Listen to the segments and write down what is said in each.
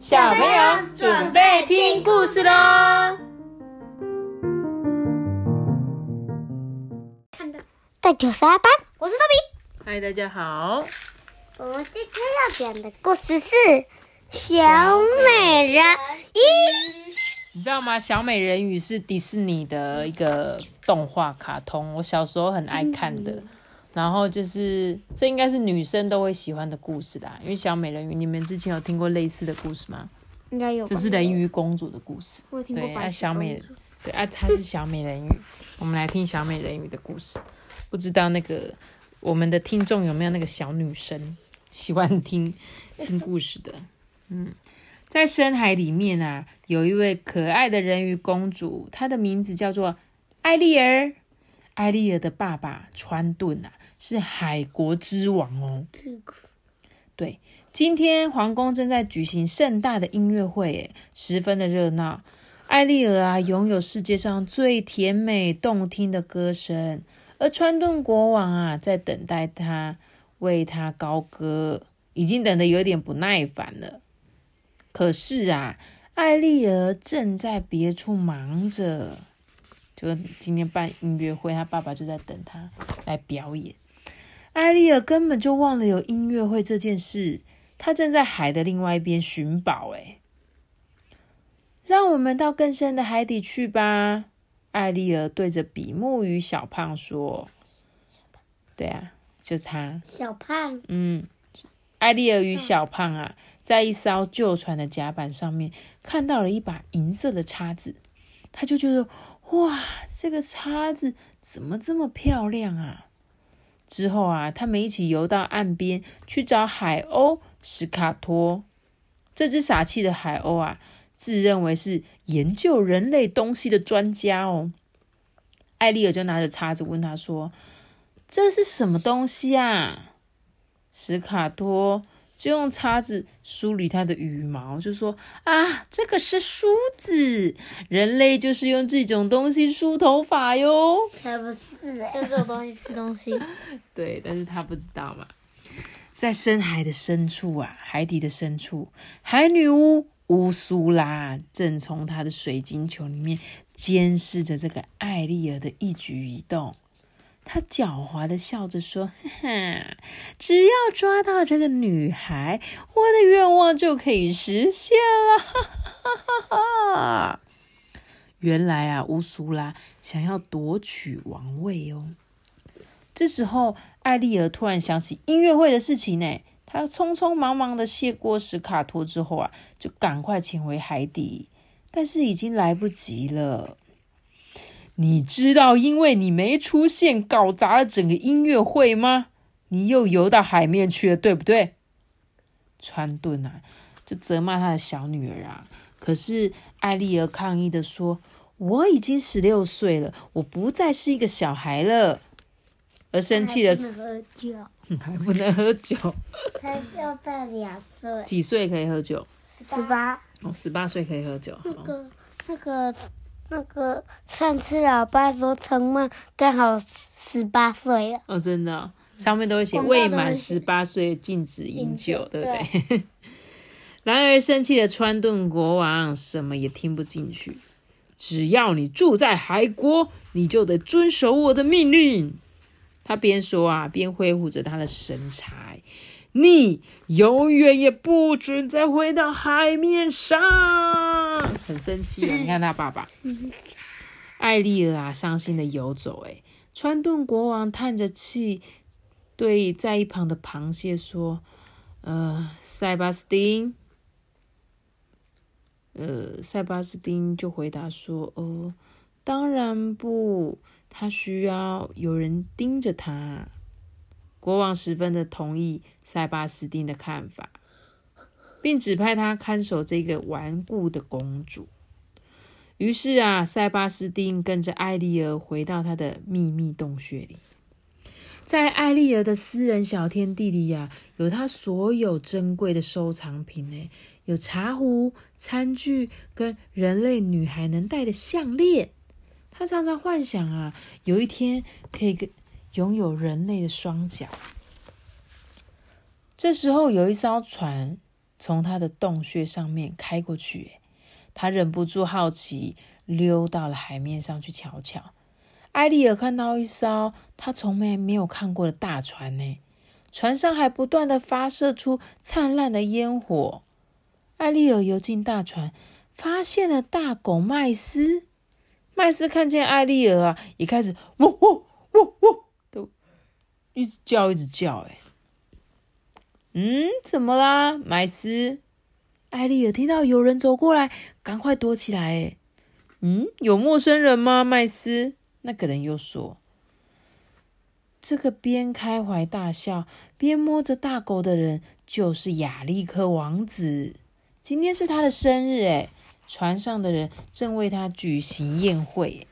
小朋友准备听故事喽！看到第九十二班，我是豆比。嗨，大家好。我们今天要讲的故事是《小美人鱼》。你知道吗？小美人鱼是迪士尼的一个动画卡通，我小时候很爱看的。然后就是这应该是女生都会喜欢的故事啦，因为小美人鱼，你们之前有听过类似的故事吗？应该有，就是人鱼公主的故事。我听过对，啊，小美，对啊，她是小美人鱼。我们来听小美人鱼的故事。不知道那个我们的听众有没有那个小女生喜欢听听故事的？嗯。在深海里面啊，有一位可爱的人鱼公主，她的名字叫做艾丽儿。艾丽儿的爸爸川顿啊，是海国之王哦。对，今天皇宫正在举行盛大的音乐会，诶，十分的热闹。艾丽儿啊，拥有世界上最甜美动听的歌声，而川顿国王啊，在等待他为他高歌，已经等得有点不耐烦了。可是啊，艾丽儿正在别处忙着，就今天办音乐会，他爸爸就在等他来表演。艾丽儿根本就忘了有音乐会这件事，她正在海的另外一边寻宝。哎，让我们到更深的海底去吧！艾丽儿对着比目鱼小胖说：“对啊，就他。”小胖，嗯。艾丽儿与小胖啊，在一艘旧船的甲板上面看到了一把银色的叉子，他就觉得哇，这个叉子怎么这么漂亮啊！之后啊，他们一起游到岸边去找海鸥史卡托。这只傻气的海鸥啊，自认为是研究人类东西的专家哦。艾丽尔就拿着叉子问他说：“这是什么东西啊？”史卡托就用叉子梳理它的羽毛，就说：“啊，这个是梳子，人类就是用这种东西梳头发哟。”才不是，就这种东西吃东西。对，但是他不知道嘛，在深海的深处啊，海底的深处，海女巫乌苏拉正从她的水晶球里面监视着这个艾丽儿的一举一动。他狡猾的笑着说：“哈，只要抓到这个女孩，我的愿望就可以实现了。”哈哈哈哈原来啊，乌苏拉想要夺取王位哦。这时候，艾丽儿突然想起音乐会的事情呢。她匆匆忙忙的谢过史卡托之后啊，就赶快潜回海底，但是已经来不及了。你知道，因为你没出现，搞砸了整个音乐会吗？你又游到海面去了，对不对？川顿啊，就责骂他的小女儿啊。可是艾丽儿抗议的说：“我已经十六岁了，我不再是一个小孩了。”而生气的，还不能喝酒，还不能喝酒，才要在两岁，几岁可以喝酒？十八，哦，十八岁可以喝酒。那个，那个。那个上次老爸说陈梦刚好十八岁了哦，真的，上面都会写未满十八岁禁止饮酒，对不对？然而生气的川顿国王什么也听不进去，只要你住在海国，你就得遵守我的命令。他边说啊，边挥舞着他的神柴。你永远也不准再回到海面上，很生气啊！你看他爸爸，艾丽儿啊，伤心的游走。哎，川顿国王叹着气，对在一旁的螃蟹说：“呃，塞巴斯丁，呃，塞巴斯丁就回答说：哦，当然不，他需要有人盯着他。”国王十分的同意塞巴斯丁的看法，并指派他看守这个顽固的公主。于是啊，塞巴斯丁跟着艾丽儿回到他的秘密洞穴里。在艾丽儿的私人小天地里呀，有他所有珍贵的收藏品呢，有茶壶、餐具跟人类女孩能戴的项链。他常常幻想啊，有一天可以跟。拥有人类的双脚。这时候，有一艘船从他的洞穴上面开过去。他忍不住好奇，溜到了海面上去瞧瞧。艾丽尔看到一艘他从没没有看过的大船呢，船上还不断的发射出灿烂的烟火。艾丽尔游进大船，发现了大狗麦斯。麦斯看见艾丽尔啊，也开始喔喔喔喔，都一直叫，一直叫。哎，嗯，怎么啦，麦斯？艾丽尔听到有人走过来，赶快躲起来。哎，嗯，有陌生人吗？麦斯？那个人又说：“这个边开怀大笑边摸着大狗的人，就是亚历克王子。今天是他的生日。哎。”船上的人正为他举行宴会，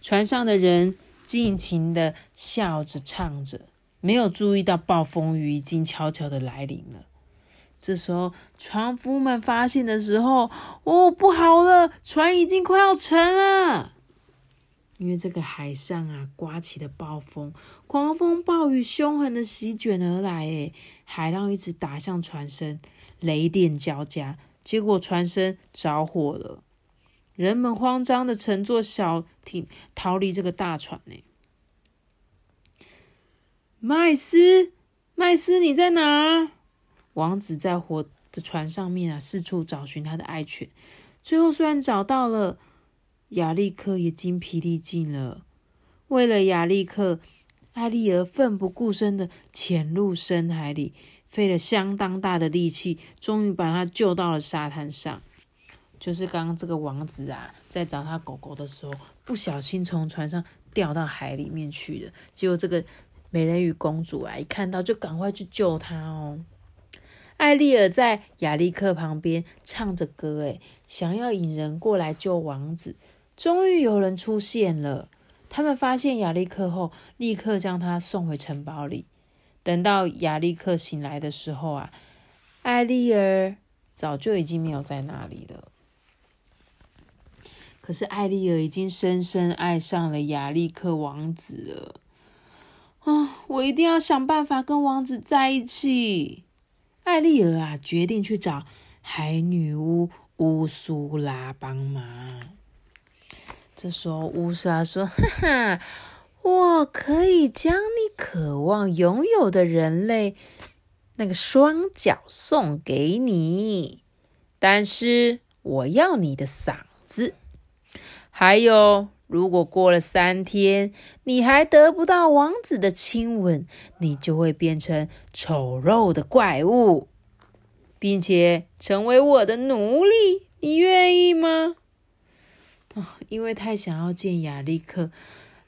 船上的人尽情的笑着唱着，没有注意到暴风雨已经悄悄的来临了。这时候，船夫们发现的时候，哦，不好了，船已经快要沉了。因为这个海上啊，刮起了暴风，狂风暴雨凶狠的席卷而来，诶，海浪一直打向船身，雷电交加。结果船身着火了，人们慌张的乘坐小艇逃离这个大船呢。麦斯，麦斯，你在哪？王子在火的船上面啊，四处找寻他的爱犬。最后虽然找到了，亚历克也精疲力尽了。为了亚历克，艾丽儿奋不顾身的潜入深海里。费了相当大的力气，终于把他救到了沙滩上。就是刚刚这个王子啊，在找他狗狗的时候，不小心从船上掉到海里面去了。结果这个美人鱼公主啊，一看到就赶快去救他哦。艾丽尔在亚历克旁边唱着歌，诶，想要引人过来救王子。终于有人出现了，他们发现亚历克后，立刻将他送回城堡里。等到亚历克醒来的时候啊，艾丽儿早就已经没有在那里了。可是艾丽儿已经深深爱上了亚历克王子了。我一定要想办法跟王子在一起。艾丽儿啊，决定去找海女巫乌苏拉帮忙。这时候乌苏拉说：“哈哈。”我可以将你渴望拥有的人类那个双脚送给你，但是我要你的嗓子。还有，如果过了三天你还得不到王子的亲吻，你就会变成丑陋的怪物，并且成为我的奴隶。你愿意吗？啊，因为太想要见亚历克。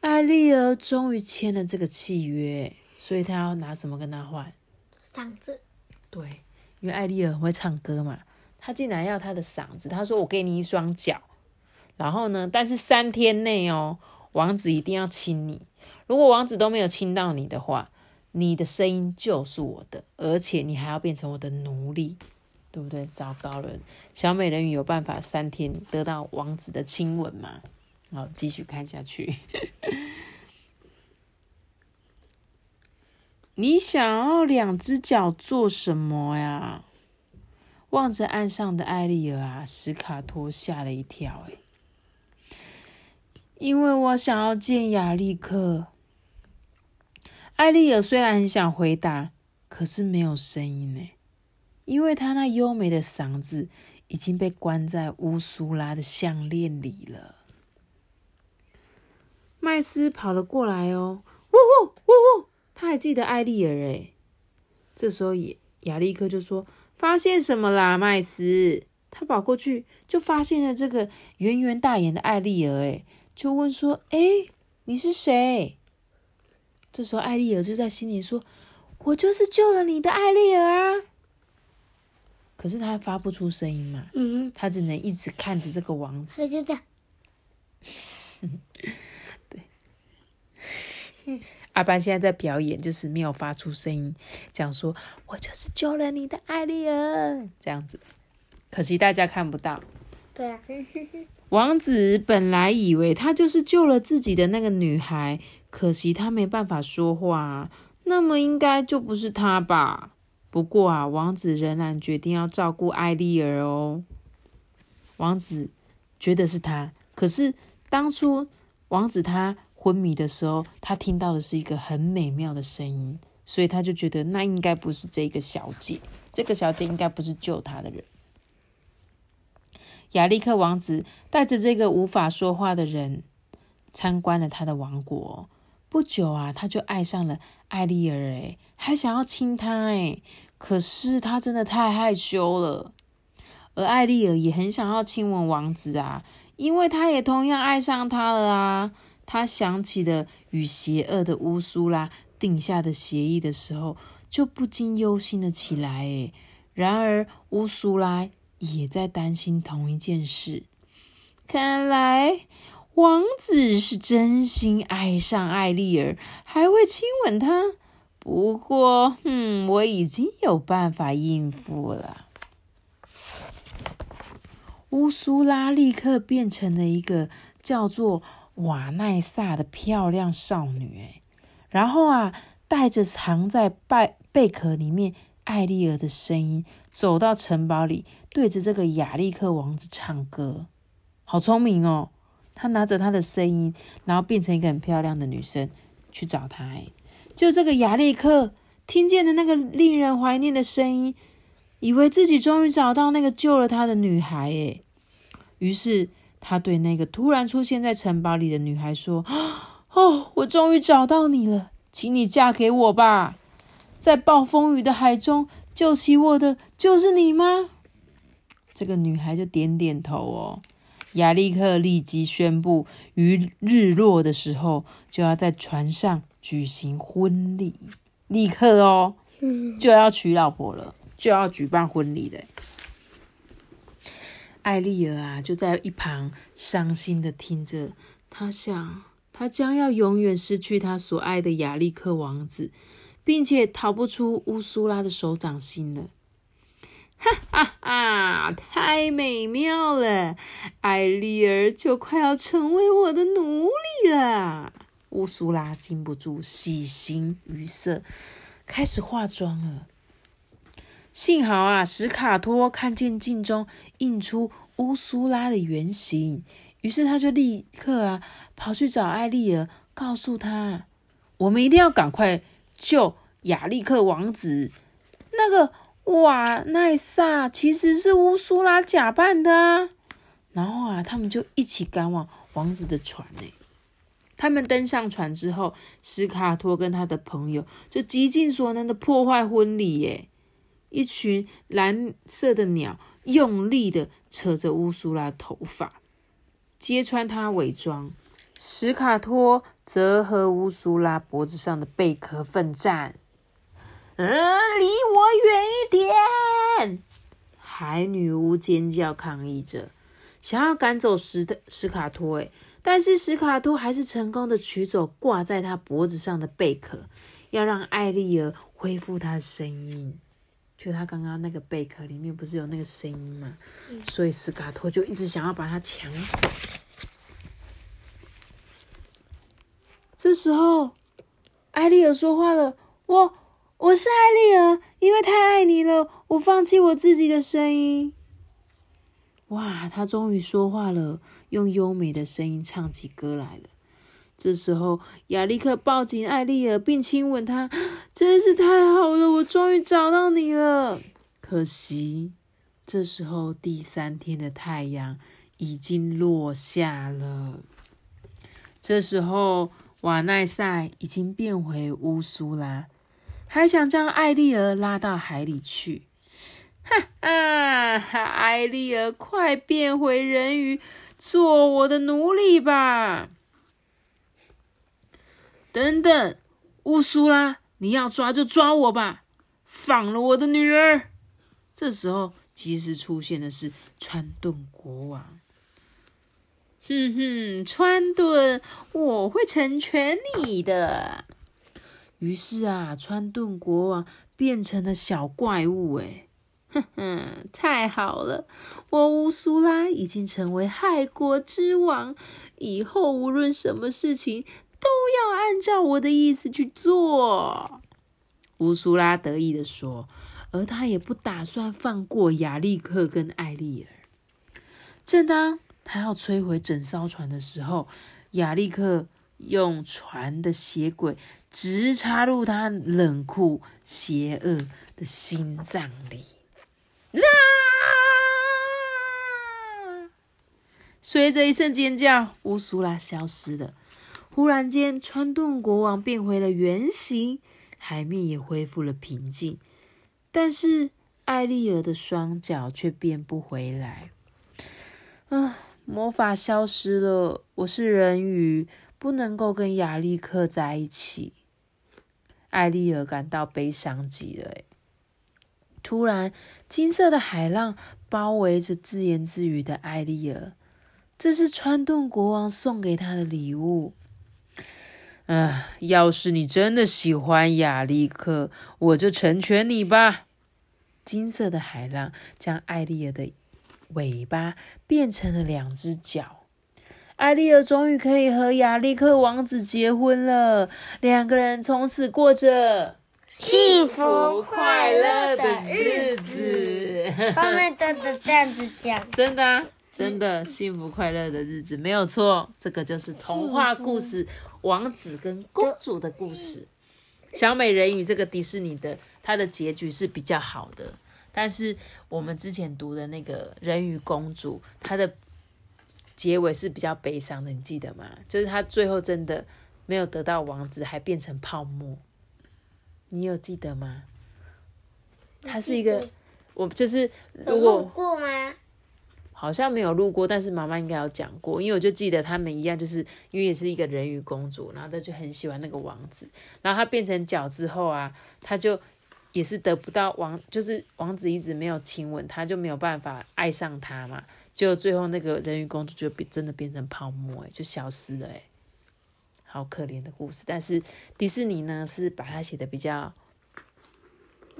艾丽儿终于签了这个契约，所以她要拿什么跟他换？嗓子。对，因为艾丽儿很会唱歌嘛，她竟然要他的嗓子。她说：“我给你一双脚，然后呢，但是三天内哦，王子一定要亲你。如果王子都没有亲到你的话，你的声音就是我的，而且你还要变成我的奴隶，对不对？糟糕了，小美人鱼有办法三天得到王子的亲吻吗？”好，继续看下去。你想要两只脚做什么呀？望着岸上的艾丽尔啊，史卡托吓了一跳。哎，因为我想要见亚历克。艾丽儿虽然很想回答，可是没有声音呢，因为她那优美的嗓子已经被关在乌苏拉的项链里了。麦斯跑了过来哦，呜呜呜呜！他还记得艾丽儿诶。这时候亚亚历克就说：“发现什么啦，麦斯？”他跑过去就发现了这个圆圆大眼的艾丽儿诶，就问说：“哎，你是谁？”这时候艾丽儿就在心里说：“我就是救了你的艾丽儿。”可是他发不出声音嘛，嗯，他只能一直看着这个王子。就这样。阿班现在在表演，就是没有发出声音，讲说：“我就是救了你的艾丽儿。”这样子，可惜大家看不到。对啊，王子本来以为他就是救了自己的那个女孩，可惜他没办法说话，那么应该就不是他吧？不过啊，王子仍然决定要照顾艾丽儿哦。王子觉得是他，可是当初王子他昏迷的时候，他听到的是一个很美妙的声音，所以他就觉得那应该不是这个小姐，这个小姐应该不是救他的人。亚历克王子带着这个无法说话的人参观了他的王国。不久啊，他就爱上了艾丽儿，诶，还想要亲她，诶，可是他真的太害羞了。而艾丽儿也很想要亲吻王子啊，因为他也同样爱上他了啊。他想起了与邪恶的乌苏拉定下的协议的时候，就不禁忧心了起来。诶，然而乌苏拉也在担心同一件事。看来。王子是真心爱上艾丽儿，还会亲吻她。不过，嗯，我已经有办法应付了。乌苏拉立刻变成了一个叫做瓦奈萨的漂亮少女，然后啊，带着藏在贝贝壳里面艾丽儿的声音，走到城堡里，对着这个亚历克王子唱歌。好聪明哦！他拿着他的声音，然后变成一个很漂亮的女生去找他。哎，就这个亚历克听见的那个令人怀念的声音，以为自己终于找到那个救了他的女孩。哎，于是他对那个突然出现在城堡里的女孩说：“哦，我终于找到你了，请你嫁给我吧！在暴风雨的海中救起我的就是你吗？”这个女孩就点点头哦。亚历克立即宣布，于日落的时候就要在船上举行婚礼，立刻哦，就要娶老婆了，就要举办婚礼了。艾丽儿啊，就在一旁伤心的听着，她想，她将要永远失去她所爱的亚历克王子，并且逃不出乌苏拉的手掌心了。哈哈哈！太美妙了，艾丽儿就快要成为我的奴隶了。乌苏拉禁不住喜形于色，开始化妆了。幸好啊，史卡托看见镜中映出乌苏拉的原形，于是他就立刻啊跑去找艾丽儿，告诉他：“我们一定要赶快救亚历克王子。”那个。哇，奈萨其实是乌苏拉假扮的啊！然后啊，他们就一起赶往王子的船呢。他们登上船之后，斯卡托跟他的朋友就极尽所能的破坏婚礼耶。一群蓝色的鸟用力的扯着乌苏拉头发，揭穿他伪装。史卡托则和乌苏拉脖子上的贝壳奋战。嗯，离我远一点！海女巫尖叫抗议着，想要赶走史的史卡托。哎，但是史卡托还是成功的取走挂在他脖子上的贝壳，要让艾丽儿恢复她的声音。就他刚刚那个贝壳里面不是有那个声音吗？所以史卡托就一直想要把它抢走。这时候，艾丽儿说话了：“我。”我是艾丽儿，因为太爱你了，我放弃我自己的声音。哇，他终于说话了，用优美的声音唱起歌来了。这时候，亚历克抱紧艾丽儿，并亲吻她，真是太好了，我终于找到你了。可惜，这时候第三天的太阳已经落下了。这时候，瓦奈塞已经变回乌苏拉。还想将艾丽儿拉到海里去，哈 哈！艾丽儿，快变回人鱼，做我的奴隶吧！等等，乌苏拉，你要抓就抓我吧，放了我的女儿！这时候，及时出现的是川顿国王。哼哼，川顿，我会成全你的。于是啊，川顿国王变成了小怪物。哎，哼哼，太好了！我乌苏拉已经成为害国之王，以后无论什么事情都要按照我的意思去做。乌苏拉得意的说：“而他也不打算放过亚历克跟艾丽尔。正当他要摧毁整艘船的时候，亚历克用船的血轨直插入他冷酷、邪恶的心脏里。啊！随着一声尖叫，乌苏拉消失了。忽然间，川顿国王变回了原形，海面也恢复了平静。但是艾丽尔的双脚却变不回来。啊！魔法消失了，我是人鱼，不能够跟亚历克在一起。艾丽尔感到悲伤极了。突然，金色的海浪包围着自言自语的艾丽尔。这是川顿国王送给他的礼物。啊，要是你真的喜欢亚历克，我就成全你吧。金色的海浪将艾丽尔的尾巴变成了两只脚。艾丽尔终于可以和亚历克王子结婚了，两个人从此过着幸福快乐的日子。后面都是这样子讲，真的。真的幸福快乐的日子没有错，这个就是童话故事，王子跟公主的故事。小美人鱼这个迪士尼的，它的结局是比较好的，但是我们之前读的那个人鱼公主，它的结尾是比较悲伤的，你记得吗？就是他最后真的没有得到王子，还变成泡沫。你有记得吗？他是一个，我就是如果过吗？好像没有录过，但是妈妈应该有讲过，因为我就记得他们一样，就是因为也是一个人鱼公主，然后她就很喜欢那个王子，然后她变成脚之后啊，她就也是得不到王，就是王子一直没有亲吻她，就没有办法爱上他嘛，就最后那个人鱼公主就变真的变成泡沫，哎，就消失了，哎，好可怜的故事。但是迪士尼呢是把它写的比较。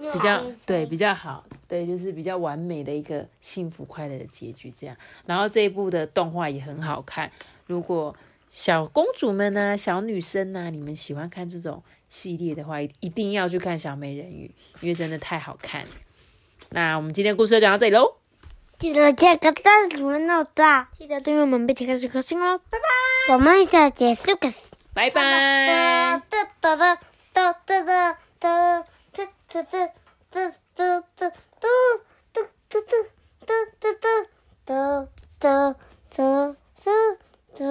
比较对比较好，对，就是比较完美的一个幸福快乐的结局这样。然后这一部的动画也很好看。如果小公主们呢、小女生呢，你们喜欢看这种系列的话，一定要去看小美人鱼，因为真的太好看。那我们今天故事就讲到这里喽。记得这个赞，怎么那么大？记得订阅我们，并且开始更新哦。拜拜。我们下结束，拜拜。嘟嘟嘟嘟嘟嘟嘟嘟嘟嘟嘟嘟嘟嘟嘟嘟嘟嘟。